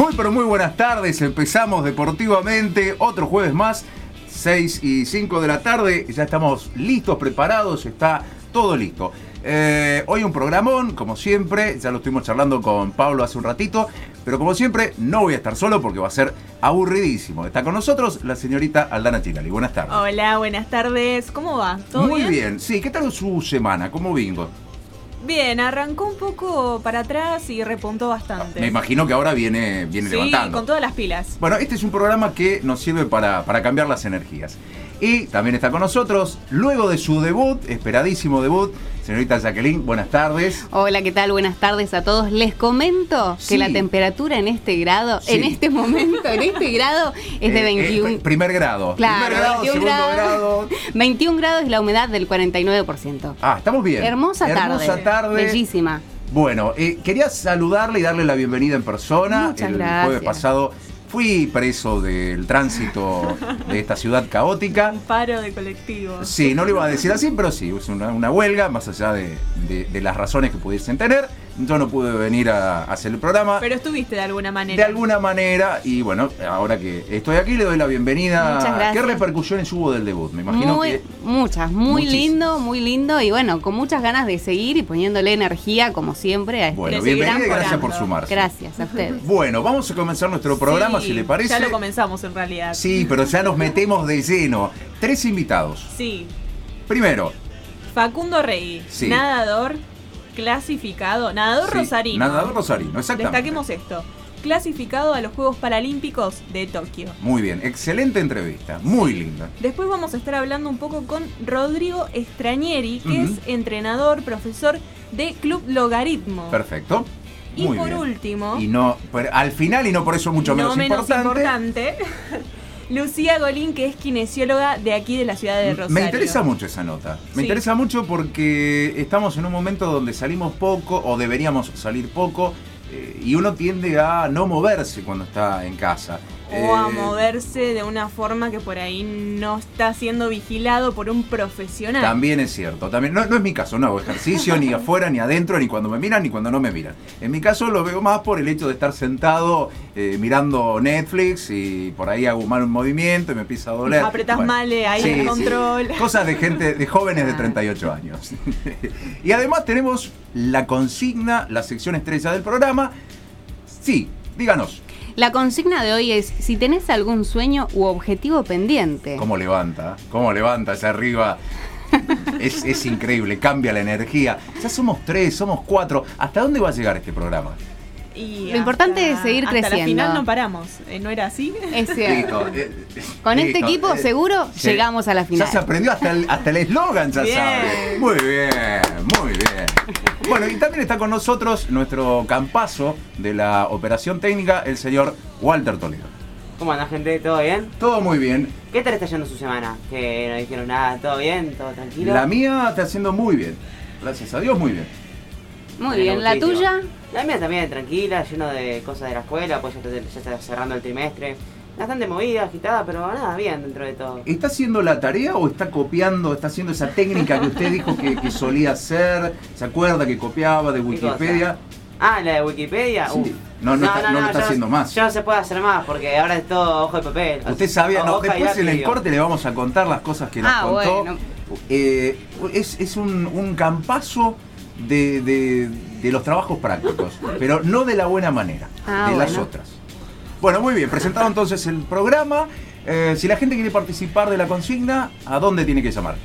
Muy pero muy buenas tardes, empezamos deportivamente, otro jueves más, 6 y 5 de la tarde, ya estamos listos, preparados, está todo listo. Eh, hoy un programón, como siempre, ya lo estuvimos charlando con Pablo hace un ratito, pero como siempre no voy a estar solo porque va a ser aburridísimo. Está con nosotros la señorita Aldana Chilali. Buenas tardes. Hola, buenas tardes. ¿Cómo va? ¿Todo Muy bien? bien, sí, ¿qué tal su semana? ¿Cómo bingo? Bien, arrancó un poco para atrás y repuntó bastante. Me imagino que ahora viene, viene sí, levantando. con todas las pilas. Bueno, este es un programa que nos sirve para, para cambiar las energías. Y también está con nosotros, luego de su debut, esperadísimo debut, señorita Jacqueline, buenas tardes. Hola, ¿qué tal? Buenas tardes a todos. Les comento Sí. que la temperatura en este grado, Sí. en este momento, en este grado, es de Eh, eh, 21. primer grado. Claro, primer grado, 21 segundo grados. grado. 21 grados y la humedad del 49%. Ah, estamos bien. Hermosa tarde. Hermosa tarde. Bellísima. Bueno, eh, quería saludarle y darle la bienvenida en persona. Muchas el gracias. jueves pasado fui preso del tránsito de esta ciudad caótica. Un paro de colectivos. Sí, no lo iba a decir así, pero sí, es una, una huelga, más allá de, de- de las razones que pudiesen tener. Yo no pude venir a, a hacer el programa. Pero estuviste de alguna manera. de alguna manera, y bueno, ahora que estoy aquí, le doy la bienvenida. Muchas gracias. ¿Qué repercusiones hubo del debut? Me imagino Muy, que. muchas, muy Muchísimas. lindo, muy lindo y bueno, con muchas ganas de seguir y poniéndole energía como siempre a este Bueno, bienvenida y gracias por sumarse. Gracias a ustedes. Bueno, vamos a comenzar nuestro programa, Sí, si le parece. Ya lo comenzamos en realidad. Sí, pero ya nos metemos de lleno. Tres invitados. Sí. Primero, Facundo Rey, Sí. nadador clasificado, nadador sí, rosarino. Nadador Rosarino, exactamente. Destaquemos esto. Clasificado a los Juegos Paralímpicos de Tokio. Muy bien, excelente entrevista, muy linda. Después vamos a estar hablando un poco con Rodrigo Estrañeri, que es entrenador, profesor de Club Logaritmo. Perfecto. Y por bien. último, Y no, pero al final y no por eso mucho no menos, menos importante. importante, Lucía Golín, que es kinesióloga de aquí de la ciudad de Rosario. Me interesa mucho esa nota. Me Sí. interesa mucho porque estamos en un momento donde salimos poco o deberíamos salir poco eh, y uno tiende a no moverse cuando está en casa. O a Eh, moverse de una forma que por ahí no está siendo vigilado por un profesional. También es cierto. También, no, no es mi caso, no hago ejercicio ni afuera, ni adentro, ni cuando me miran, ni cuando no me miran. En mi caso lo veo más por el hecho de estar sentado eh, mirando Netflix y por ahí hago mal un movimiento y me empieza a doler. Apretás Bueno, mal eh, ahí sí, el sí. control. Cosas de gente, de jóvenes de Ah. 38 años. y además tenemos la consigna, la sección estrella del programa. Sí, díganos, La consigna de hoy es si tenés algún sueño u objetivo pendiente. ¿cómo levanta? ¿Cómo levanta hacia arriba? Es, es increíble, cambia la energía. Ya somos tres, somos cuatro. ¿Hasta dónde va a llegar este programa? Y Lo importante hasta- es seguir hasta creciendo. la final no paramos. Eh, ¿No era así? Es cierto. Listo, eh, Con este equipo eh, seguro sí. llegamos a la final. Ya se aprendió hasta el hasta el eslogan, ya Bien. sabe. Muy bien, muy bien. Bueno, y también está con nosotros nuestro campazo de la operación técnica, el señor Walter Toledo. ¿Cómo anda gente? ¿Todo bien? Todo muy bien. ¿Qué tal está yendo su semana? Que no dijeron nada, ¿todo bien? ¿Todo tranquilo? La mía está haciendo muy bien. Gracias a Dios, muy bien. Muy bien, la muchísimo. tuya. La mía también, tranquila, lleno de cosas de la escuela, pues ya está, ya está cerrando el trimestre. Bastante movida, agitada, pero nada, bien dentro de todo. ¿Está haciendo la tarea o está copiando, está haciendo esa técnica que usted dijo que, que solía hacer? ¿Se acuerda que copiaba de ¿Qué Wikipedia? Ah, la de Wikipedia. Sí. Uf. No, no está- no lo está ya haciendo más. Ya no se puede hacer más porque ahora es todo ojo de papel. Usted sabía, no, después en el corte le vamos a contar las cosas que nos Ah, contó. bueno. Eh, es es un, un campazo de, de- de los trabajos prácticos, pero no de la buena manera, Ah, de las otras. Bueno, muy bien, presentado entonces el programa. Eh, si la gente quiere participar de la consigna, ¿a dónde tiene que llamar?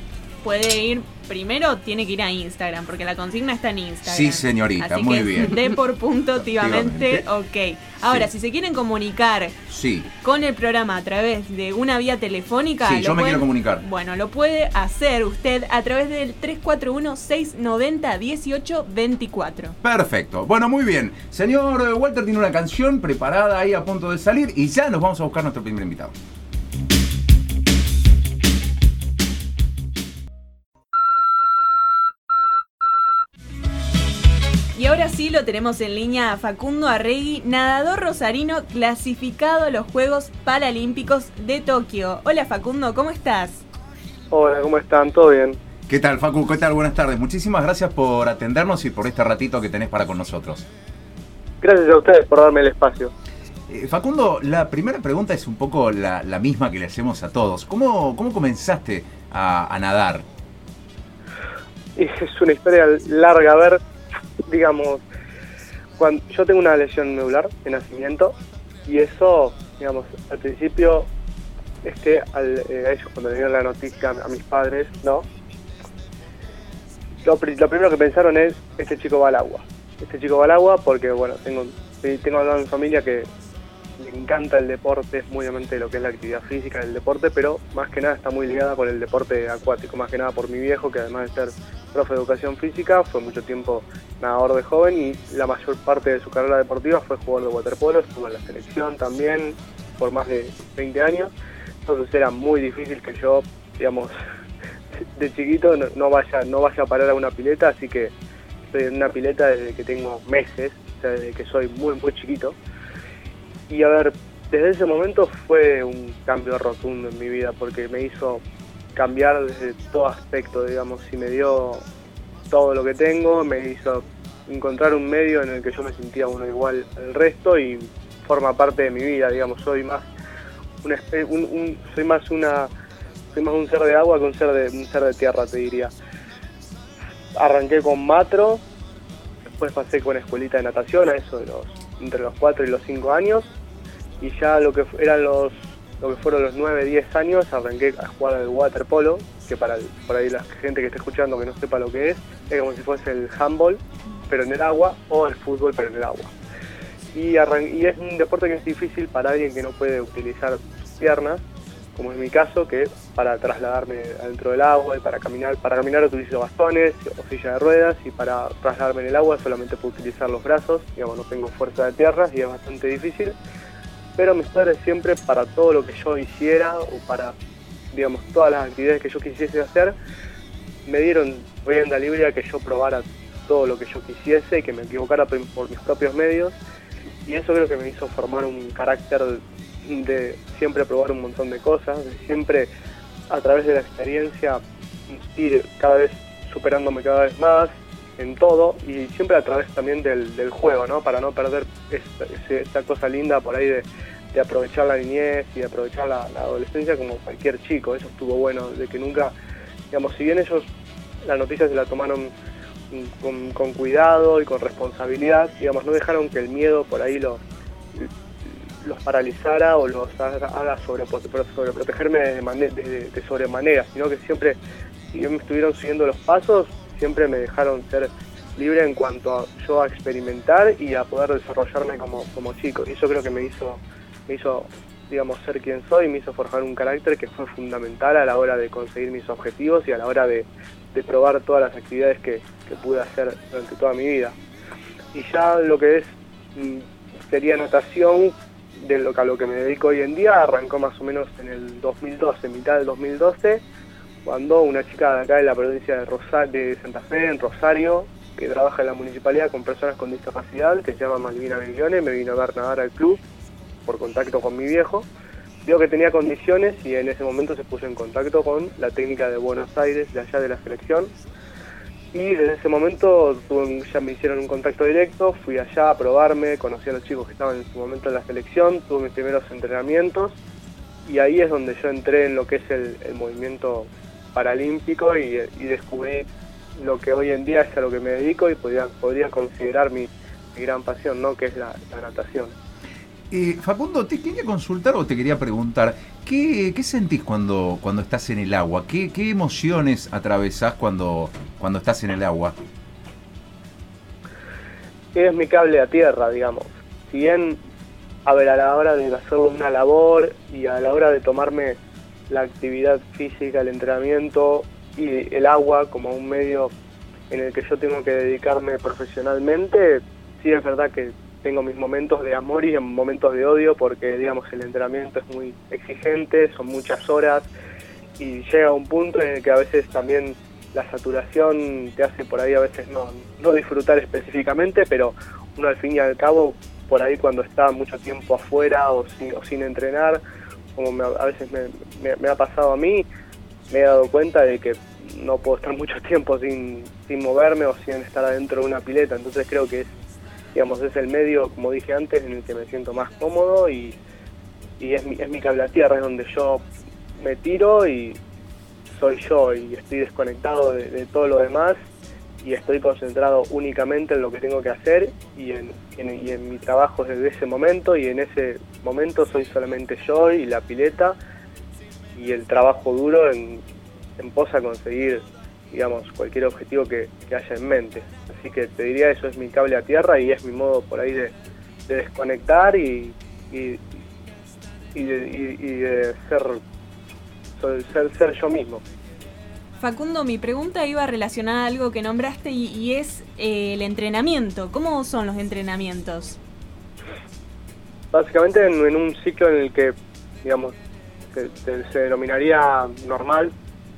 Puede ir, primero tiene que ir a Instagram, porque la consigna está en Instagram. Sí, señorita, Así muy que bien. De por punto, activamente, ok. Ahora, Sí. si se quieren comunicar Sí. con el programa a través de una vía telefónica. Sí, yo me quiero comunicar. Bueno, lo puede hacer usted a través del 341-690-1824. Perfecto. Bueno, muy bien. Señor Walter tiene una canción preparada ahí a punto de salir y ya nos vamos a buscar nuestro primer invitado. Ahora sí lo tenemos en línea a Facundo Arregui, nadador rosarino clasificado a los Juegos Paralímpicos de Tokio. Hola Facundo, ¿cómo estás? Hola, ¿cómo están? ¿Todo bien? ¿Qué tal, Facu? ¿Qué tal? Buenas tardes. Muchísimas gracias por atendernos y por este ratito que tenés para con nosotros. Gracias a ustedes por darme el espacio. Eh, Facundo, la primera pregunta es un poco la, la misma que le hacemos a todos. ¿Cómo, cómo comenzaste a, a nadar? Es una historia larga. A ver, digamos, cuando, yo tengo una lesión medular de nacimiento y eso, digamos, al principio, este, al, eh, a ellos cuando le dieron la noticia a mis padres, ¿no? Lo, pri- lo primero que pensaron es, este chico va al agua. Este chico va al agua porque, bueno, tengo, tengo mi familia que le encanta el deporte, es muy amante lo que es la actividad física del deporte, pero más que nada está muy ligada con el deporte acuático, más que nada por mi viejo, que además de ser profe de educación física, fue mucho tiempo nadador de joven y la mayor parte de su carrera deportiva fue jugador de waterpolo, estuvo en la selección también por más de 20 años, entonces era muy difícil que yo, digamos, de chiquito no, no vaya no vaya a parar a una pileta, así que estoy en una pileta desde que tengo meses, o sea, desde que soy muy muy chiquito. Y a ver, desde ese momento fue un cambio rotundo en mi vida porque me hizo cambiar desde todo aspecto, digamos, y me dio todo lo que tengo, me hizo encontrar un medio en el que yo me sentía uno igual al resto y forma parte de mi vida, digamos, soy más una un- un- soy más una soy más un ser de agua que un ser de un ser de tierra, te diría. Arranqué con matro, después pasé con escuelita de natación, a eso de los entre los 4 y los 5 años y ya lo que eran los lo que fueron los 9, 10 años arranqué a jugar al waterpolo, que para ahí la gente que esté escuchando que no sepa lo que es, es como si fuese el handball, pero en el agua, o el fútbol, pero en el agua. Y, y es un deporte que es difícil para alguien que no puede utilizar piernas, como es mi caso, que para trasladarme adentro del agua y para caminar, para caminar utilizo bastones o silla de ruedas y para trasladarme en el agua solamente puedo utilizar los brazos, digamos, no tengo fuerza de tierra y es bastante difícil. Pero mis padres siempre para todo lo que yo hiciera o para, digamos, todas las actividades que yo quisiese hacer, me dieron rienda libre a que yo probara todo lo que yo quisiese y que me equivocara por mis propios medios. Y eso creo que me hizo formar un carácter de siempre probar un montón de cosas, de siempre a través de la experiencia ir cada vez superándome cada vez más en todo y siempre a través también del, del juego, ¿no? Para no perder esta, esta cosa linda por ahí de, de aprovechar la niñez y de aprovechar la, adolescencia como cualquier chico. Eso estuvo bueno, de que nunca, digamos, si bien ellos la noticia se la tomaron con, cuidado y con responsabilidad, digamos, no dejaron que el miedo por ahí los, los paralizara o los haga, sobreprotegerme de, mane- de- de sobremanera, sino que siempre, si bien me estuvieron siguiendo los pasos, siempre me dejaron ser libre en cuanto a yo a experimentar y a poder desarrollarme como, como chico. Y eso creo que me hizo, me hizo, digamos, ser quien soy, me hizo forjar un carácter que fue fundamental a la hora de conseguir mis objetivos y a la hora de, de probar todas las actividades que, que pude hacer durante toda mi vida. Y ya lo que es mm, sería natación, de lo que a lo que me dedico hoy en día, arrancó más o menos en el 2012, mitad del 2012, cuando una chica de acá de la provincia de, Rosa- de Santa Fe, en Rosario, que trabaja en la municipalidad con personas con discapacidad, que se llama Malvina Miglione, me vino a ver nadar al club por contacto con mi viejo. Vio que tenía condiciones y en ese momento se puso en contacto con la técnica de Buenos Aires, de allá de la selección. Y desde ese momento ya me hicieron un contacto directo, fui allá a probarme, conocí a los chicos que estaban en su momento en la selección, tuve mis primeros entrenamientos y ahí es donde yo entré en lo que es el movimiento paralímpico y, y descubrí lo que hoy en día es a lo que me dedico y podría, podría considerar mi, mi gran pasión, ¿no? que es la, la natación. Eh, Facundo, te quería consultar o te quería preguntar, ¿qué, qué sentís cuando, cuando estás en el agua? ¿Qué, qué emociones atravesás cuando, cuando estás en el agua? es mi cable a tierra, digamos. Si bien, a ver, a la hora de hacer una labor y a la hora de tomarme la actividad física, el entrenamiento y el agua como un medio en el que yo tengo que dedicarme profesionalmente, sí es verdad que tengo mis momentos de amor y momentos de odio porque, digamos, el entrenamiento es muy exigente, son muchas horas y llega un punto en el que a veces también la saturación te hace por ahí a veces no, no disfrutar específicamente, pero uno al fin y al cabo, por ahí cuando está mucho tiempo afuera o sin, o sin entrenar, como a veces me, ha pasado a mí, me he dado cuenta de que no puedo estar mucho tiempo sin, sin moverme o sin estar adentro de una pileta, entonces creo que es digamos, es el medio, como dije antes, en el que me siento más cómodo y, y es, mi, es mi cable a tierra, es donde yo me tiro y soy yo y estoy desconectado de, de todo lo demás y estoy concentrado únicamente en lo que tengo que hacer y en, y en mi trabajo desde ese momento y en ese momento soy solamente yo y la pileta y el trabajo duro en, en pos a conseguir digamos cualquier objetivo que, que haya en mente. Así que te diría eso es mi cable a tierra y es mi modo por ahí de, de desconectar y, y, y de, de ser ser ser yo mismo Facundo, mi pregunta iba relacionada a algo que nombraste y, es eh, el entrenamiento. ¿Cómo son los entrenamientos? básicamente en, un ciclo en el que, digamos, se, denominaría normal,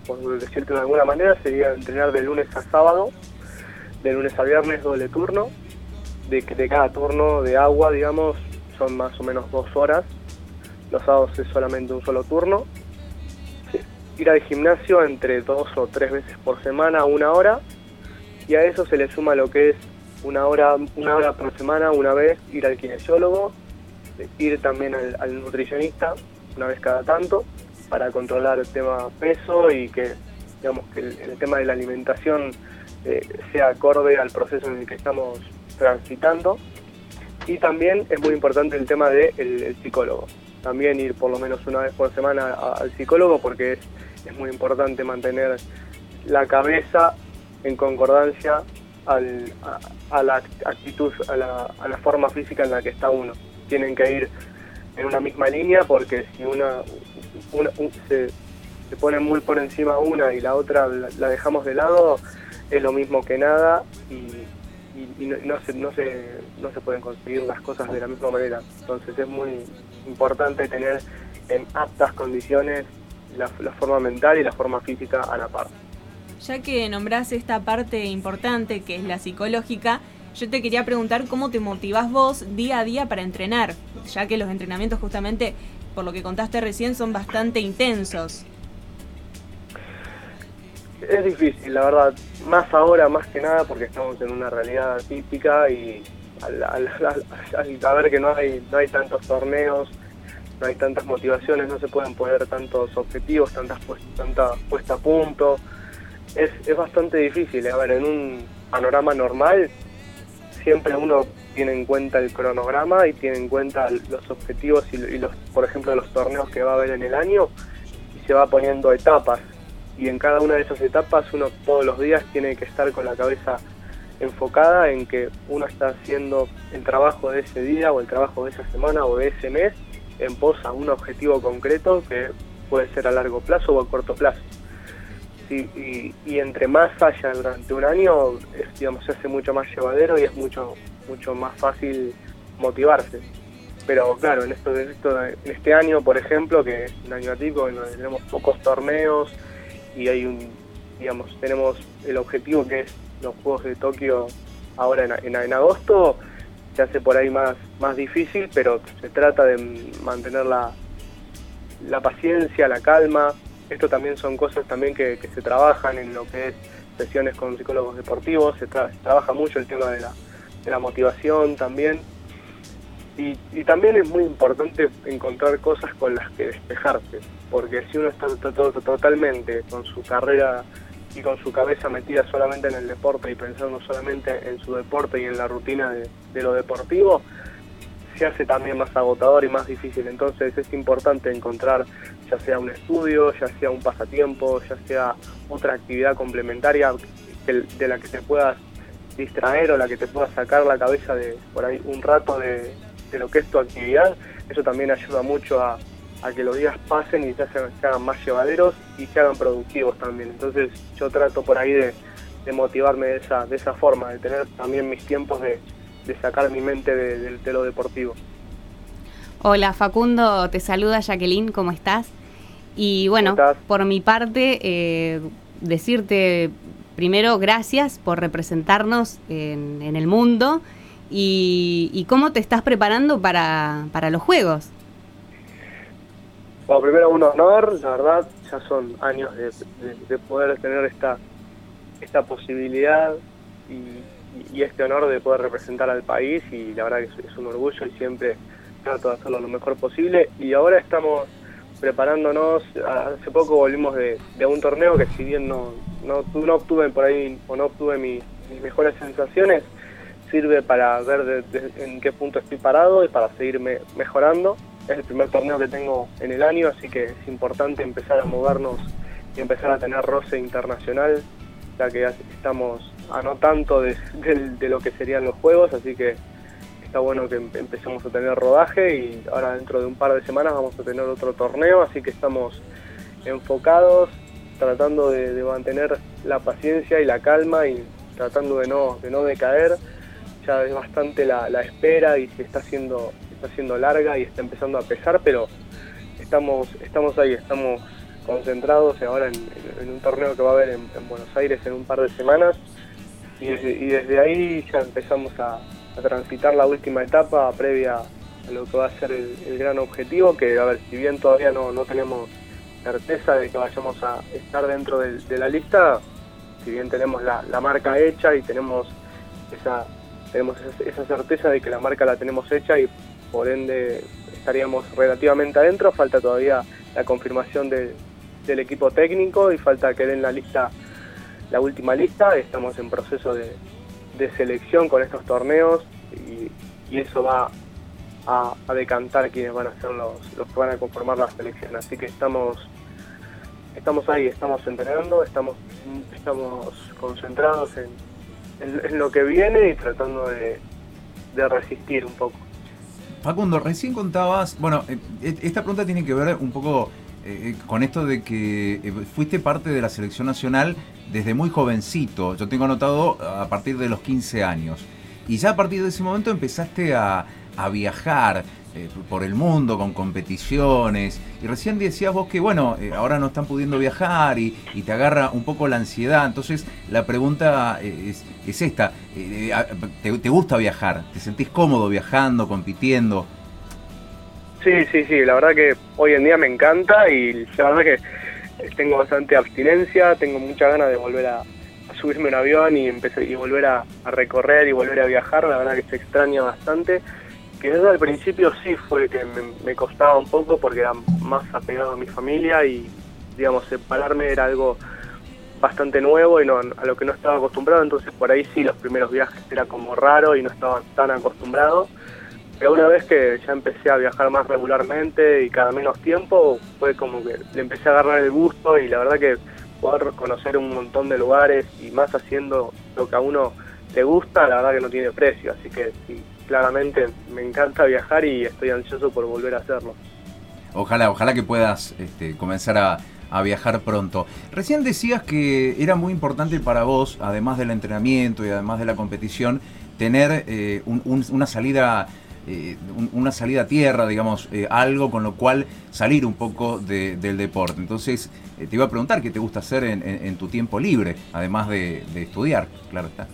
por decirte de alguna manera, sería entrenar de lunes a sábado, de lunes a viernes doble turno, de, de cada turno de agua, digamos, son más o menos dos horas, los sábados es solamente un solo turno, ir al gimnasio entre dos o tres veces por semana, una hora, y a eso se le suma lo que es una hora, una hora por semana, una vez, ir al kinesiólogo, ir también al, nutricionista una vez cada tanto para controlar el tema peso y que digamos que el, tema de la alimentación eh, sea acorde al proceso en el que estamos transitando. Y también es muy importante el tema del de el psicólogo. También ir por lo menos una vez por semana al psicólogo porque es, es muy importante mantener la cabeza en concordancia a, la actitud, a la, forma física en la que está uno. Tienen que ir en una misma línea porque si una, una- un- se, se pone muy por encima una y la otra la, dejamos de lado, es lo mismo que nada y, no se, no, se, no se pueden conseguir las cosas de la misma manera. Entonces es muy importante tener en aptas condiciones la, la forma mental y la forma física a la par. Ya que nombrás esta parte importante que es la psicológica, yo te quería preguntar cómo te motivás vos día a día para entrenar, ya que los entrenamientos justamente, por lo que contaste recién, son bastante intensos. Es difícil, la verdad, más ahora, más que nada, porque estamos en una realidad atípica y al, al- al- al saber que no hay, no hay tantos torneos, no hay tantas motivaciones, no se pueden poner tantos objetivos, tantas pues- tanta puesta a punto, es, es bastante difícil. A ver, en un panorama normal, siempre uno tiene en cuenta el cronograma y tiene en cuenta los objetivos y, y los, por ejemplo, los torneos que va a haber en el año y se va poniendo etapas y en cada una de esas etapas uno todos los días tiene que estar con la cabeza enfocada en que uno está haciendo el trabajo de ese día o el trabajo de esa semana o de ese mes en pos a un objetivo concreto que puede ser a largo plazo o a corto plazo. Y, y entre más haya durante un año, es, digamos, se hace mucho más llevadero y es mucho, mucho más fácil motivarse. Pero claro, en, esto, en, esto, en este año, por ejemplo, que es un año atípico, en donde tenemos pocos torneos y hay un, digamos, tenemos el objetivo que es los Juegos de Tokio ahora en, en, en agosto, se hace por ahí más, más difícil, pero se trata de mantener la, la paciencia, la calma. Esto también son cosas también que, se trabajan en lo que es sesiones con psicólogos deportivos, se, tra trabaja mucho el tema de la, de la motivación también. Y, también es muy importante encontrar cosas con las que despejarse, porque si uno está to to totalmente con su carrera y con su cabeza metida solamente en el deporte y pensando solamente en su deporte y en la rutina de, lo deportivo, se hace también más agotador y más difícil. Entonces es importante encontrar ya sea un estudio, ya sea un pasatiempo, ya sea otra actividad complementaria de la que te puedas distraer o la que te pueda sacar la cabeza de por ahí un rato de, de lo que es tu actividad. Eso también ayuda mucho a, a que los días pasen y se, hagan, se hagan más llevaderos y se hagan productivos también. Entonces yo trato por ahí de, de motivarme de esa, de esa forma, de tener también mis tiempos de, de sacar mi mente de, de, lo deportivo. Hola Facundo, te saluda Jacqueline, ¿cómo estás? Y bueno, por mi parte, eh, decirte primero gracias por representarnos en, en el mundo y, y, cómo te estás preparando para, para los Juegos. Bueno, primero un honor, la verdad, ya son años de, de, de poder tener esta, esta posibilidad y, este honor de poder representar al país y la verdad que es, un orgullo y siempre trato de hacerlo lo mejor posible y ahora estamos preparándonos, hace poco volvimos de, un torneo que si bien no, no, no obtuve por ahí o no obtuve mis, mejores sensaciones, sirve para ver en qué punto estoy parado y para seguirme mejorando. Es el primer torneo que tengo en el año, así que es importante empezar a movernos y empezar a tener roce internacional, ya que estamos a no tanto de, lo que serían los juegos, así que está bueno que empecemos a tener rodaje y ahora dentro de un par de semanas vamos a tener otro torneo, así que estamos enfocados, tratando de, mantener la paciencia y la calma y tratando de no, de no decaer. Ya es bastante la, espera y se está haciendo, está haciendo larga y está empezando a pesar, pero estamos, estamos ahí, estamos concentrados ahora en, un torneo que va a haber en, Buenos Aires en un par de semanas. Y desde, ahí ya empezamos a, transitar la última etapa previa a lo que va a ser el, gran objetivo, que a ver, si bien todavía no, no tenemos certeza de que vayamos a estar dentro de, la lista, si bien tenemos la, marca hecha y tenemos esa tenemos esa certeza de que la marca la tenemos hecha y por ende estaríamos relativamente adentro, falta todavía la confirmación de, del equipo técnico y falta que den la lista, la última lista. Estamos en proceso de, selección con estos torneos y, eso va a, decantar quiénes van a ser los, que van a conformar la selección. Así que estamos estamos ahí, estamos entrenando, estamos, estamos concentrados en, lo que viene y tratando de resistir un poco. Facundo, recién contabas, bueno, eh, esta pregunta tiene que ver un poco eh, con esto de que eh, fuiste parte de la selección nacional desde muy jovencito, yo tengo anotado a partir de los 15 años, y ya a partir de ese momento empezaste a, viajar eh, por el mundo con competiciones, y recién decías vos que bueno, ahora no están pudiendo viajar y, te agarra un poco la ansiedad, entonces la pregunta es, esta, ¿te gusta viajar? ¿Te sentís cómodo viajando, compitiendo? Sí, sí, sí, la verdad que hoy en día me encanta y la verdad que tengo bastante abstinencia, tengo mucha ganas de volver a, subirme un avión y empecé y volver a, recorrer y volver a viajar, la verdad que se extraña bastante. Que desde el principio sí fue que me, costaba un poco porque era más apegado a mi familia y digamos separarme era algo bastante nuevo y no, a lo que no estaba acostumbrado, entonces por ahí sí los primeros viajes era como raro y no estaba tan acostumbrado pero una vez que ya empecé a viajar más regularmente y cada menos tiempo, fue como que le empecé a agarrar el gusto y la verdad que poder conocer un montón de lugares y más haciendo lo que a uno le gusta, la verdad que no tiene precio. Así que sí, claramente me encanta viajar y estoy ansioso por volver a hacerlo. Ojalá, ojalá que puedas este, comenzar a, viajar pronto. Recién decías que era muy importante para vos, además del entrenamiento y además de la competición, tener eh, una salida eh, una salida a tierra, digamos, eh, algo con lo cual salir un poco del deporte. Entonces, te iba a preguntar qué te gusta hacer en, tu tiempo libre, además de, estudiar, claro está.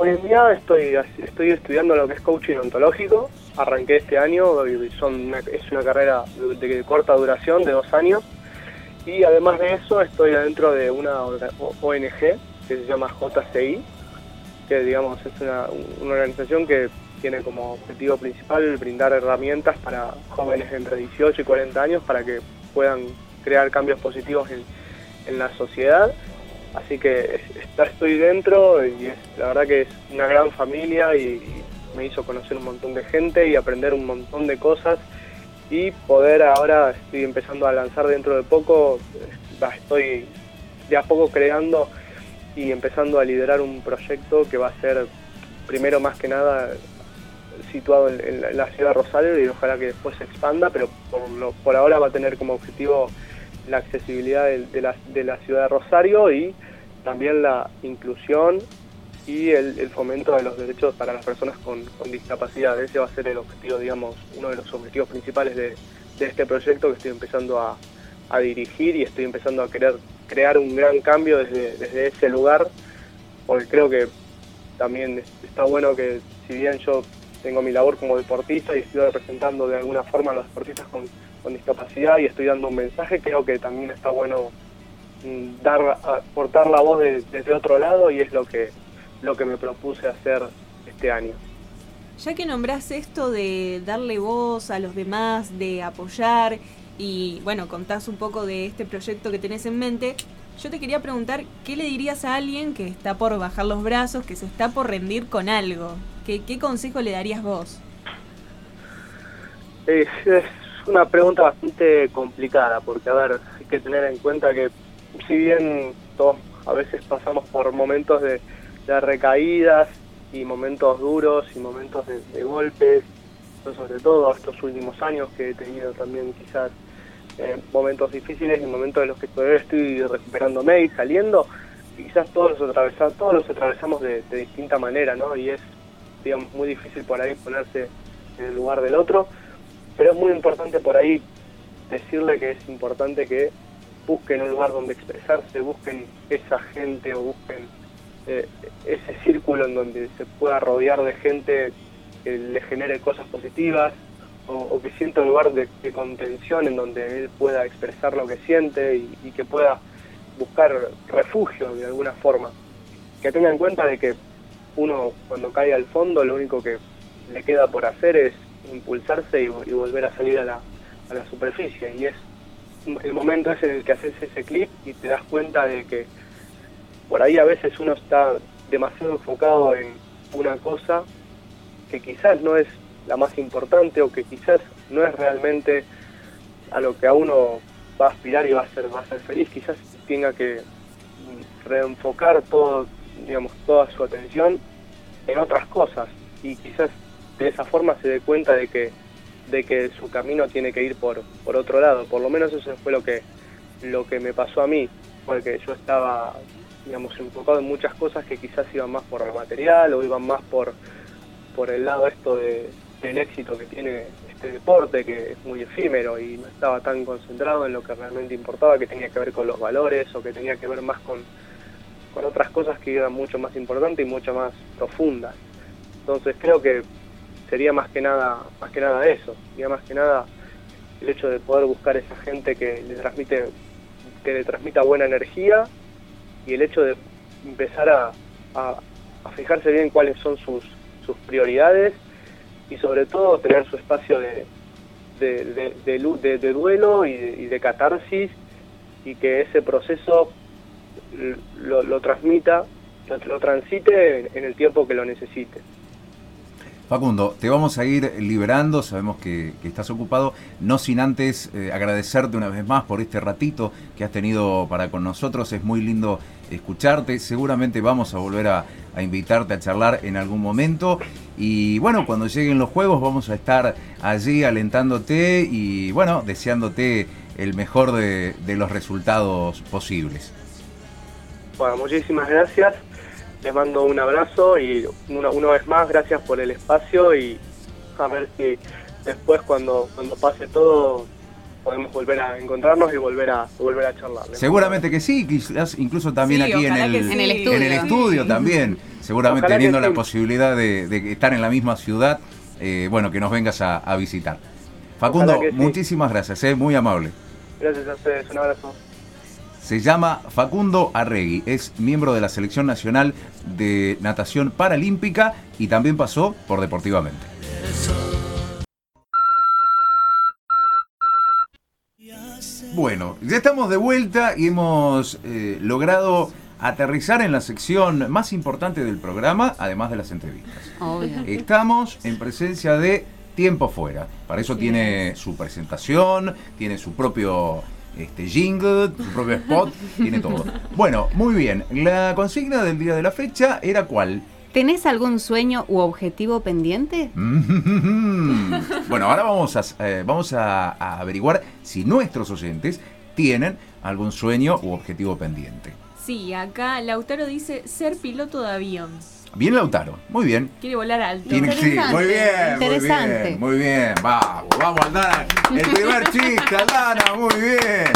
Hoy en día estoy, estoy estudiando lo que es coaching ontológico, arranqué este año, es una carrera de, corta duración, de dos años, y además de eso estoy adentro de una ONG que se llama JCI, que digamos es una organización que tiene como objetivo principal brindar herramientas para jóvenes entre 18 y 40 años para que puedan crear cambios positivos en, la sociedad. Así que estoy dentro y la verdad que es una gran familia y, me hizo conocer un montón de gente y aprender un montón de cosas. Y poder ahora estoy empezando a lanzar dentro de poco, estoy de a poco creando y empezando a liderar un proyecto que va a ser primero más que nada situado en, la ciudad de Rosario y ojalá que después se expanda, pero por, ahora va a tener como objetivo la accesibilidad de, la, ciudad de Rosario y también la inclusión y el, fomento de los derechos para las personas con, discapacidad. Ese va a ser el objetivo, digamos, uno de los objetivos principales de, este proyecto que estoy empezando a, dirigir y estoy empezando a querer crear un gran cambio desde, desde ese lugar, porque creo que también está bueno que si bien yo tengo mi labor como deportista y estoy representando de alguna forma a los deportistas con, discapacidad y estoy dando un mensaje, creo que también está bueno mm, dar aportar la voz desde otro lado y es lo que lo que me propuse hacer este año. Ya que nombrás esto de darle voz a los demás, de apoyar y bueno, contás un poco de este proyecto que tenés en mente, yo te quería preguntar, ¿qué le dirías a alguien que está por bajar los brazos, que se está por rendir con algo? ¿Qué, qué consejo le darías vos? Es, una pregunta bastante complicada, porque a ver, hay que tener en cuenta que si bien todos a veces pasamos por momentos de, recaídas y momentos duros y momentos de, golpes, sobre todo estos últimos años que he tenido también quizás eh, momentos difíciles y momentos en los que todavía estoy recuperándome y saliendo, quizás todos los atravesamos, todos los atravesamos de, distinta manera, ¿no? Y es, digamos, muy difícil por ahí ponerse en el lugar del otro, pero es muy importante por ahí decirle que es importante que busquen un lugar donde expresarse, busquen esa gente o busquen eh, ese círculo en donde se pueda rodear de gente que le genere cosas positivas, o, que sienta un lugar de, contención en donde él pueda expresar lo que siente y, que pueda buscar refugio de alguna forma. Que tenga en cuenta de que uno cuando cae al fondo lo único que le queda por hacer es impulsarse y, volver a salir a la, a la superficie. Y es el momento ese en el que haces ese clip y te das cuenta de que por ahí a veces uno está demasiado enfocado en una cosa que quizás no es la más importante o que quizás no es realmente a lo que a uno va a aspirar y va a ser, va a ser feliz, quizás tenga que reenfocar todo, digamos, toda su atención en otras cosas y quizás de esa forma se dé cuenta de que de que su camino tiene que ir por, por otro lado. Por lo menos eso fue lo que lo que me pasó a mí, porque yo estaba digamos enfocado en muchas cosas que quizás iban más por lo material o iban más por por el lado esto de, el éxito que tiene este deporte, que es muy efímero y no estaba tan concentrado en lo que realmente importaba, que tenía que ver con los valores o que tenía que ver más con, con otras cosas que eran mucho más importantes y mucho más profundas. Entonces creo que sería más que nada, más que nada eso, sería más que nada el hecho de poder buscar esa gente que le transmite, que le transmita buena energía y el hecho de empezar a, a, fijarse bien cuáles son sus, sus prioridades y sobre todo tener su espacio de, de, de, de, duelo y, de, catarsis y que ese proceso lo, lo transmita, lo, transite en, el tiempo que lo necesite. Facundo, te vamos a ir liberando, sabemos que, estás ocupado, no sin antes eh, agradecerte una vez más por este ratito que has tenido para con nosotros, es muy lindo escucharte, seguramente vamos a volver a, a invitarte a charlar en algún momento. Y bueno, cuando lleguen los juegos vamos a estar allí alentándote y bueno, deseándote el mejor de, los resultados posibles. Bueno, muchísimas gracias. Les mando un abrazo y una, una vez más gracias por el espacio y a ver si después cuando, cuando pase todo podemos volver a encontrarnos y volver a volver a charlar. Seguramente que sí, quizás incluso también aquí en el, en el, estudio, en el estudio también, seguramente teniendo la posibilidad de, estar en la misma ciudad, eh, bueno, que nos vengas a, visitar. Facundo, muchísimas gracias, eh, muy amable. Gracias a ustedes, un abrazo. Se llama Facundo Arregui, es miembro de la Selección Nacional de Natación Paralímpica y también pasó por Deportivamente. Bueno, ya estamos de vuelta y hemos eh, logrado aterrizar en la sección más importante del programa, además de las entrevistas. Estamos en presencia de Tiempo Fuera. Para eso tiene su presentación, tiene su propio este, jingle, su propio spot, tiene todo. Bueno, muy bien. La consigna del día de la fecha era cuál? ¿Tenés algún sueño u objetivo pendiente? bueno, ahora vamos, a, eh, vamos a, averiguar si nuestros oyentes tienen algún sueño u objetivo pendiente. Sí, acá Lautaro dice ser piloto de avión. Bien, Lautaro, muy bien. Quiere volar alto. sí, muy bien, Interesante. muy bien, muy bien. Vamos, vamos, Aldana. El primer chiste, Aldana, muy bien.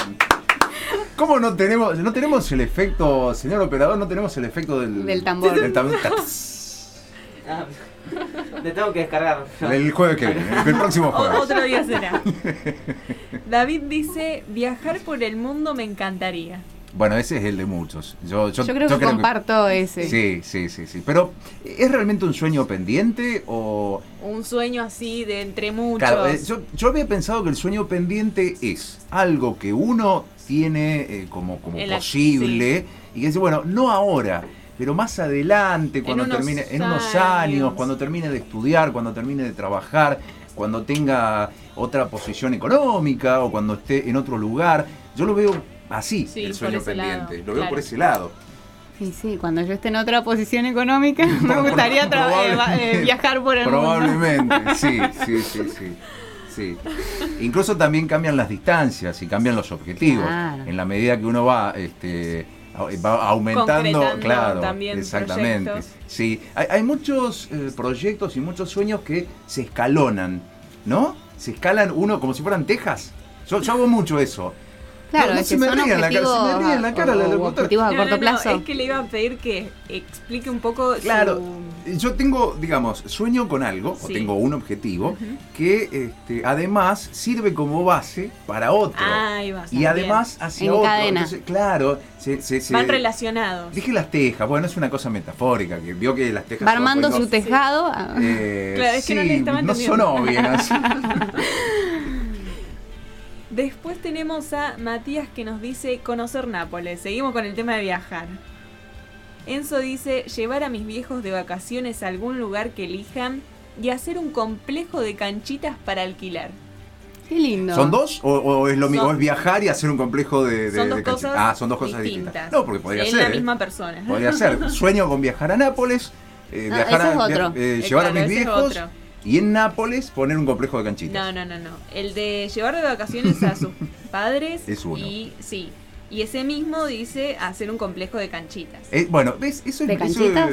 ¿Cómo no tenemos, no tenemos el efecto, señor operador, no tenemos el efecto del, del tambor? Del tambor. Ah, le tengo que descargar. El jueves que viene, el próximo jueves. otro día será. David dice, viajar por el mundo me encantaría. Bueno, ese es el de muchos. Yo, yo, creo que comparto ese. Sí, sí, sí, sí. Pero, ¿es realmente un sueño pendiente o...? Un sueño así de entre muchos. Claro, eh, yo, había pensado que el sueño pendiente es algo que uno tiene eh, como, como posible y que dice, bueno, no ahora, pero más adelante, cuando termine, en unos años, cuando termine de estudiar, cuando termine de trabajar, cuando tenga otra posición económica o cuando esté en otro lugar. Yo lo veo así, el sueño pendiente. lo veo por ese lado. Sí, sí, cuando yo esté en otra posición económica, me gustaría eh, eh, viajar por el mundo. Probablemente, sí, sí, sí, sí. Incluso también cambian las distancias y cambian los objetivos. En la medida que uno va este, va aumentando, claro, también exactamente. Sí, hay, muchos eh, proyectos y muchos sueños que se escalonan, ¿no? Se escalan uno como si fueran tejas. Yo, yo hago mucho eso. Claro, no, se, me ríe la cara, se me ríe en la cara la Objetivos a corto plazo. es que le iba a pedir que explique un poco Claro, yo tengo, digamos, sueño con algo, o tengo un objetivo, que este, además sirve como base para otro. Ahí va, y además hacia en otro. Cadena. claro, se, se, van relacionados. Dije las tejas, bueno, es una cosa metafórica, que vio que las tejas... Va armando su tejado. Eh, claro, es que no, le no sonó bien así. Después tenemos a Matías que nos dice conocer Nápoles. Seguimos con el tema de viajar. Enzo dice llevar a mis viejos de vacaciones a algún lugar que elijan y hacer un complejo de canchitas para alquilar. Qué lindo. ¿Son dos? ¿O, es lo mismo? ¿Es viajar y hacer un complejo de, de, son dos cosas Ah, son dos cosas distintas. No, porque podría ser. Es la ¿eh? misma persona. Podría ser. Sueño con viajar a Nápoles. Eh, viajar a, eh, llevar a mis viejos y en Nápoles poner un complejo de canchitas. No, no, no, no. El de llevar de vacaciones a sus padres. Es uno. Y sí. Y ese mismo dice hacer un complejo de canchitas. Eh, bueno, ¿ves? Eso ¿De canchitas?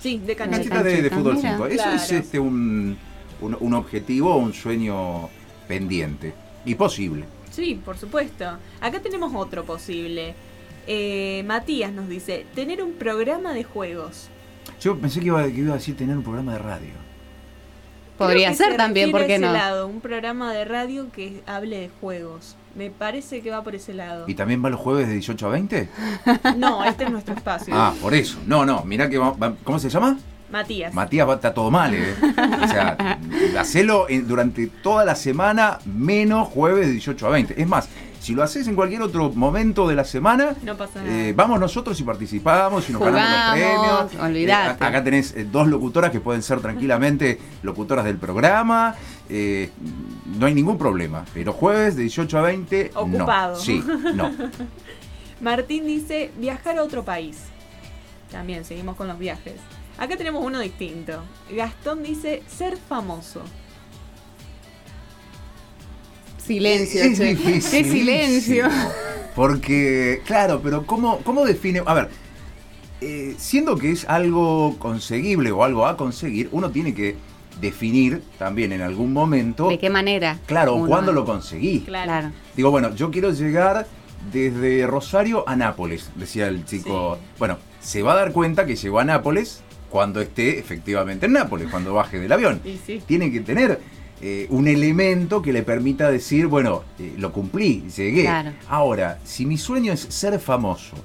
sí, de canchitas. De, fútbol 5. Eso es este un, un, un objetivo, un sueño pendiente. Y posible. Sí, por supuesto. Acá tenemos otro posible. Eh, Matías nos dice, tener un programa de juegos. Yo pensé que iba, que iba a decir tener un programa de radio. Podría ser también, ¿por qué no? lado, un programa de radio que hable de juegos. Me parece que va por ese lado. ¿Y también va los jueves de 18 a 20? No, este es nuestro espacio. Ah, por eso. No, no, mirá que va, ¿cómo se llama? Matías. Matías va, está todo mal, ¿eh? O sea, hacelo durante toda la semana menos jueves de 18 a 20. Es más, si lo haces en cualquier otro momento de la semana, eh, vamos nosotros y participamos y nos ganamos los premios. Eh, acá tenés eh, dos locutoras que pueden ser tranquilamente locutoras del programa. no hay ningún problema. Pero jueves de 18 a 20, Ocupado. No. Sí, no. Martín dice viajar a otro país. También seguimos con los viajes. Acá tenemos uno distinto. Gastón dice ser famoso. Silencio. Es, difícil. Qué silencio. Porque, claro, pero ¿cómo, cómo define? A ver, eh, siendo que es algo conseguible o algo a conseguir, uno tiene que definir también en algún momento. ¿De qué manera? Claro, ¿cuándo lo conseguí? Claro. Digo, bueno, yo quiero llegar desde Rosario a Nápoles, decía el chico. Bueno, se va a dar cuenta que llegó a Nápoles cuando esté efectivamente en Nápoles, cuando baje del avión. Tiene que tener eh, un elemento que le permita decir, bueno, eh, lo cumplí, llegué. Ahora, si mi sueño es ser famoso,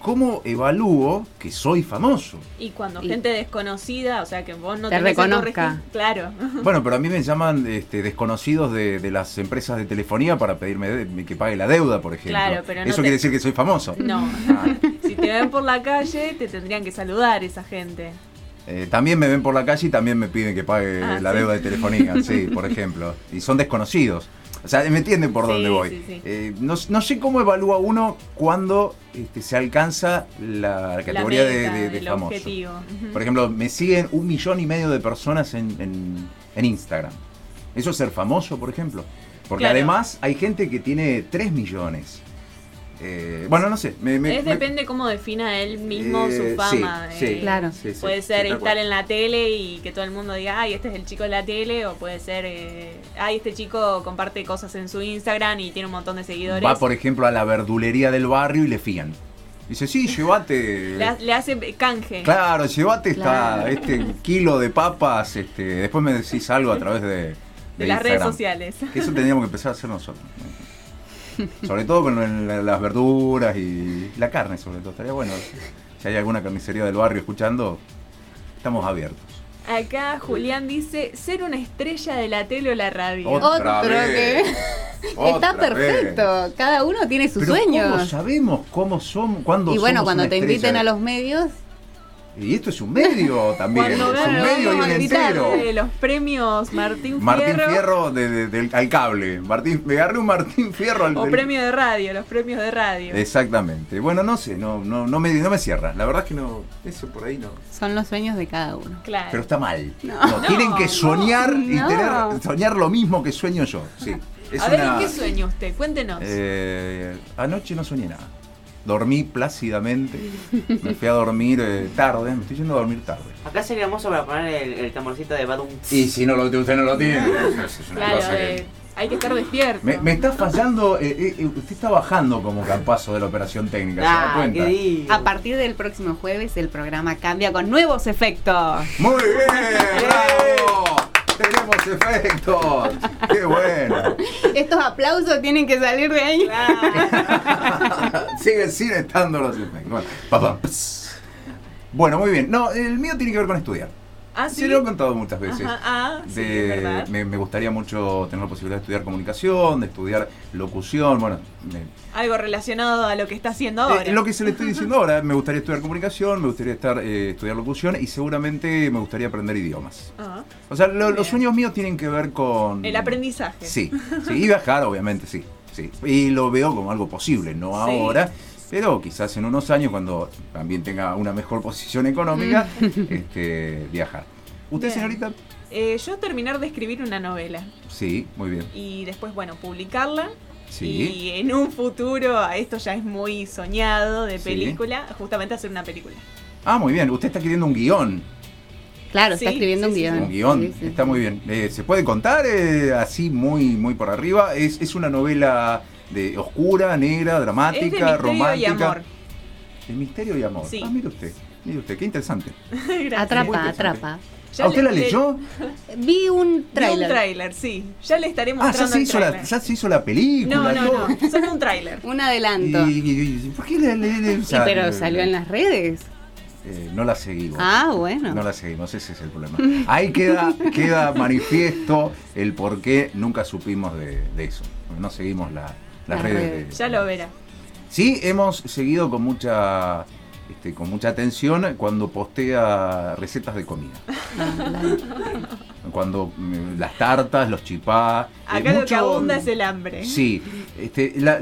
¿cómo evalúo que soy famoso? Y cuando gente desconocida, o sea, que vos no te reconozca. Claro. Bueno, pero a mí me llaman este, desconocidos de, las empresas de telefonía para pedirme que pague la deuda, por ejemplo. Claro, pero Eso quiere decir que soy famoso. No. Ah. si te ven por la calle, te tendrían que saludar esa gente. Eh, también me ven por la calle y también me piden que pague ah, la deuda de telefonía, sí, por ejemplo. Y son desconocidos. O sea, me entienden por dónde voy. Eh, no, sé cómo evalúa uno cuando este, se alcanza la categoría de, famoso. Por ejemplo, me siguen un millón y medio de personas en, Instagram. ¿Eso es ser famoso, por ejemplo? Porque además hay gente que tiene 3 millones. Eh, bueno, no sé. es depende cómo defina él mismo su eh, fama. Sí, eh, claro. puede ser estar en la tele y que todo el mundo diga, ay, este es el chico de la tele, o puede ser, ay, este chico comparte cosas en su Instagram y tiene un montón de seguidores. Va, por ejemplo, a la verdulería del barrio y le fían. Dice, sí, llévate. Le, hace canje. Claro, llévate este kilo de papas. Este, después me decís algo a través de, de, las redes sociales. Que eso tendríamos que empezar a hacer nosotros. Sobre todo con las verduras y la carne, sobre todo. Estaría bueno. Si hay alguna carnicería del barrio escuchando, estamos abiertos. Acá Julián dice, ser una estrella de la tele o la radio. Otro que... Está perfecto. Cada uno tiene sus sueños. ¿cómo sabemos cómo somos, cuándo Y bueno, cuando te inviten a los medios, y esto es un medio también, es un medio y un entero. De los premios Martín Fierro. Martín Fierro del, al cable. Martín, me agarré un Martín Fierro al O premio de radio, los premios de radio. Exactamente. Bueno, no sé, no, no, no, me, no me cierra. La verdad es que no, eso por ahí no. Son los sueños de cada uno. Claro. Pero está mal. No. tienen que soñar y tener, soñar lo mismo que sueño yo. Sí. a ver, ¿en qué sueño usted? Cuéntenos. Eh, anoche no soñé nada dormí plácidamente. Me fui a dormir eh, tarde, me estoy yendo a dormir tarde. Acá sería hermoso para poner el, el tamborcito de Badum. Y si no lo, usted no lo tiene, claro, eh, hay que estar despierto. Me, está fallando, eh, usted está bajando como paso de la operación técnica, ¿se da ah, cuenta? A partir del próximo jueves el programa cambia con nuevos efectos. ¡Muy bien! ¡Bravo! Tenemos efectos. Qué bueno. Estos aplausos tienen que salir de ahí. Sigue sin estando los efectos. Bueno, muy bien. No, el mío tiene que ver con estudiar. ¿Ah, Se lo he contado muchas veces. Ah, me, gustaría mucho tener la posibilidad de estudiar comunicación, de estudiar locución, bueno. Algo relacionado a lo que está haciendo ahora. Eh, lo que se le estoy diciendo ahora, me gustaría estudiar comunicación, me gustaría estar eh, estudiar locución y seguramente me gustaría aprender idiomas. O sea, los sueños míos tienen que ver con... El aprendizaje. Sí, sí, y viajar obviamente, sí. sí. Y lo veo como algo posible, no ahora pero quizás en unos años, cuando también tenga una mejor posición económica, mm. este, viajar. ¿Usted, señorita? Eh, yo terminar de escribir una novela. Sí, muy bien. Y después, bueno, publicarla. Sí. Y en un futuro, esto ya es muy soñado de película, justamente hacer una película. Ah, muy bien. Usted está escribiendo un guion. Claro, está escribiendo un guion. Un guion, está muy bien. Eh, ¿Se puede contar eh, así muy, muy por arriba? Es, es una novela de oscura, negra, dramática, es de romántica. Y amor. De misterio y amor. Ah, mire usted, mire usted, qué interesante. atrapa, atrapa. ¿A usted la leyó? Vi un tráiler. un tráiler, sí. Ya le estaré mostrando ah, ya se, hizo la, ya se hizo la película. No, no, no. Solo un tráiler. un adelanto. Y, ¿Por qué le, le, Sí, pero salió en las redes. Eh, no la seguimos. Ah, bueno. No la seguimos, ese es el problema. Ahí queda, queda manifiesto el por qué nunca supimos de, de eso. No seguimos la, las, redes. ya lo verá. Sí, hemos seguido con mucha este, con mucha atención cuando postea recetas de comida. cuando mm, las tartas, los chipá. Eh, Acá lo que abunda es el hambre. Sí. Este, la,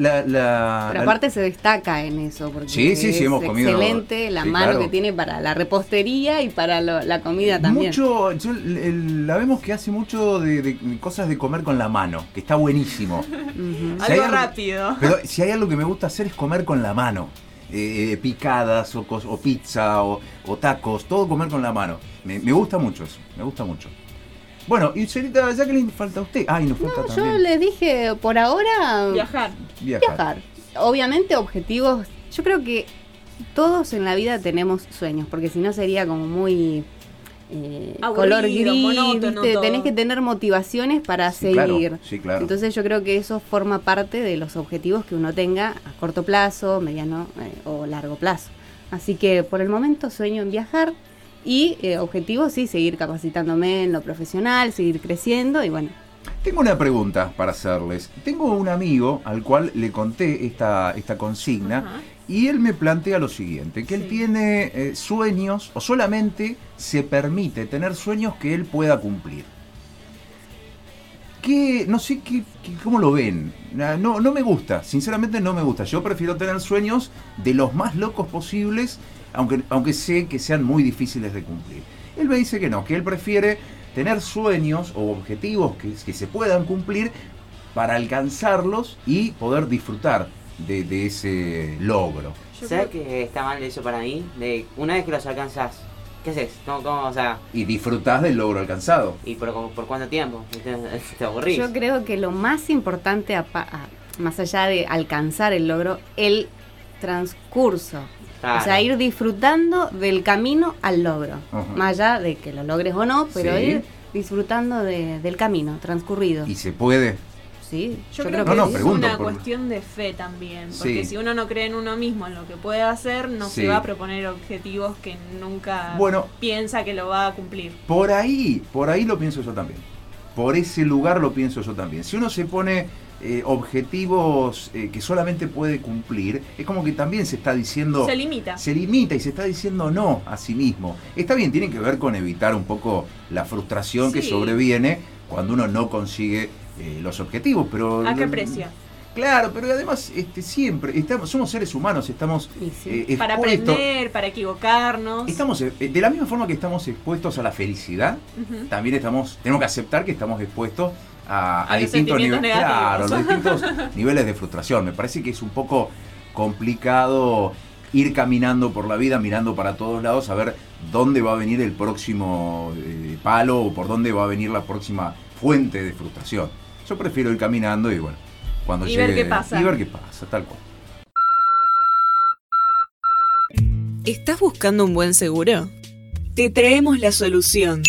Pero aparte se destaca en eso, porque sí, sí, sí, hemos comido, excelente la mano que tiene para la repostería y para la comida también. Mucho, la vemos que hace mucho de, cosas de comer con la mano, que está buenísimo. algo rápido. Pero si hay algo que me gusta hacer es comer con la mano. Eh, picadas o, o pizza o, tacos, todo comer con la mano. Me, gusta mucho eso, me gusta mucho. Bueno, y señorita Jacqueline, falta usted. Ay, nos falta no, Yo le dije por ahora. Viajar. Viajar. Obviamente, objetivos. Yo creo que todos en la vida tenemos sueños, porque si no sería como muy eh, color gris, tenés que tener motivaciones para seguir. Entonces yo creo que eso forma parte de los objetivos que uno tenga a corto plazo, mediano eh, o largo plazo. Así que por el momento sueño en viajar y eh, objetivo sí, seguir capacitándome en lo profesional, seguir creciendo y bueno. Tengo una pregunta para hacerles. Tengo un amigo al cual le conté esta, esta consigna y él me plantea lo siguiente, que él tiene eh, sueños o solamente se permite tener sueños que él pueda cumplir. Que no sé qué, cómo lo ven. No, no me gusta, sinceramente no me gusta. Yo prefiero tener sueños de los más locos posibles, aunque, aunque sé que sean muy difíciles de cumplir. Él me dice que no, que él prefiere tener sueños o objetivos que, que se puedan cumplir para alcanzarlos y poder disfrutar de, ese logro. ¿Sabes que está mal eso para mí? De una vez que los alcanzas, ¿qué haces? ¿Cómo, o sea, y disfrutás del logro alcanzado. ¿Y por, por cuánto tiempo? ¿Te aburrís? Yo creo que lo más importante, más allá de alcanzar el logro, el transcurso. O sea, ir disfrutando del camino al logro. Más allá de que lo logres o no, pero ir disfrutando del camino transcurrido. ¿Y se puede? Sí, yo, creo, que es una cuestión de fe también, porque si uno no cree en uno mismo, en lo que puede hacer, no se va a proponer objetivos que nunca piensa que lo va a cumplir. Por ahí, por ahí lo pienso yo también. Por ese lugar lo pienso yo también. Si uno se pone eh, objetivos eh, que solamente puede cumplir, es como que también se está diciendo... Se limita. Se limita y se está diciendo no a sí mismo. Está bien, tiene que ver con evitar un poco la frustración que sobreviene cuando uno no consigue eh, los objetivos, pero... ¿A qué precio? Claro, pero además este, siempre estamos, somos seres humanos, estamos eh, para aprender, para equivocarnos. Estamos eh, de la misma forma que estamos expuestos a la felicidad, también estamos tenemos que aceptar que estamos expuestos a, distintos niveles, claro, los distintos niveles de frustración. Me parece que es un poco complicado ir caminando por la vida, mirando para todos lados, a ver dónde va a venir el próximo palo o por dónde va a venir la próxima fuente de frustración. Yo prefiero ir caminando y bueno, cuando y ver qué pasa. Y ver qué pasa, tal cual. ¿Estás buscando un buen seguro? Te traemos la solución.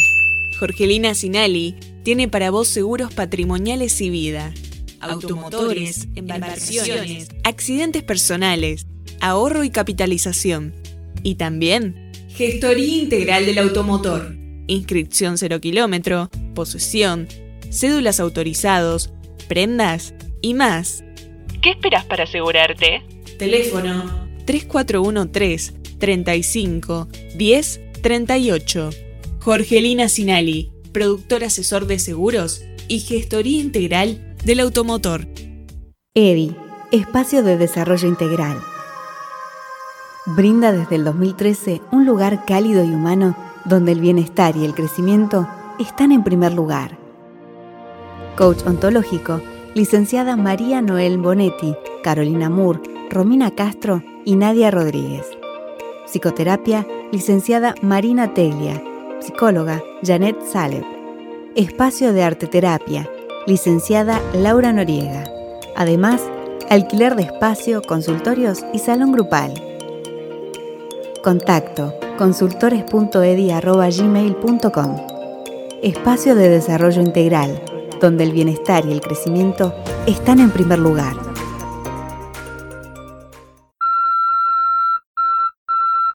Jorgelina Sinali tiene para vos seguros patrimoniales y vida, automotores, embarcaciones, accidentes personales, ahorro y capitalización. Y también gestoría integral del automotor, inscripción cero kilómetro, posesión, cédulas autorizados, prendas y más. ¿Qué esperas para asegurarte? Teléfono 3413 35 10 38. Jorgelina Sinali, productor asesor de seguros y gestoría integral del automotor. EDI, Espacio de Desarrollo Integral. Brinda desde el 2013 un lugar cálido y humano donde el bienestar y el crecimiento están en primer lugar. Coach ontológico, licenciada María Noel Bonetti, Carolina Moore, Romina Castro y Nadia Rodríguez. Psicoterapia, licenciada Marina Teglia. Psicóloga, Janet Saleb. Espacio de Arte Terapia, licenciada Laura Noriega. Además, alquiler de espacio, consultorios y salón grupal. Contacto consultores.edi.gmail.com Espacio de desarrollo integral, donde el bienestar y el crecimiento están en primer lugar.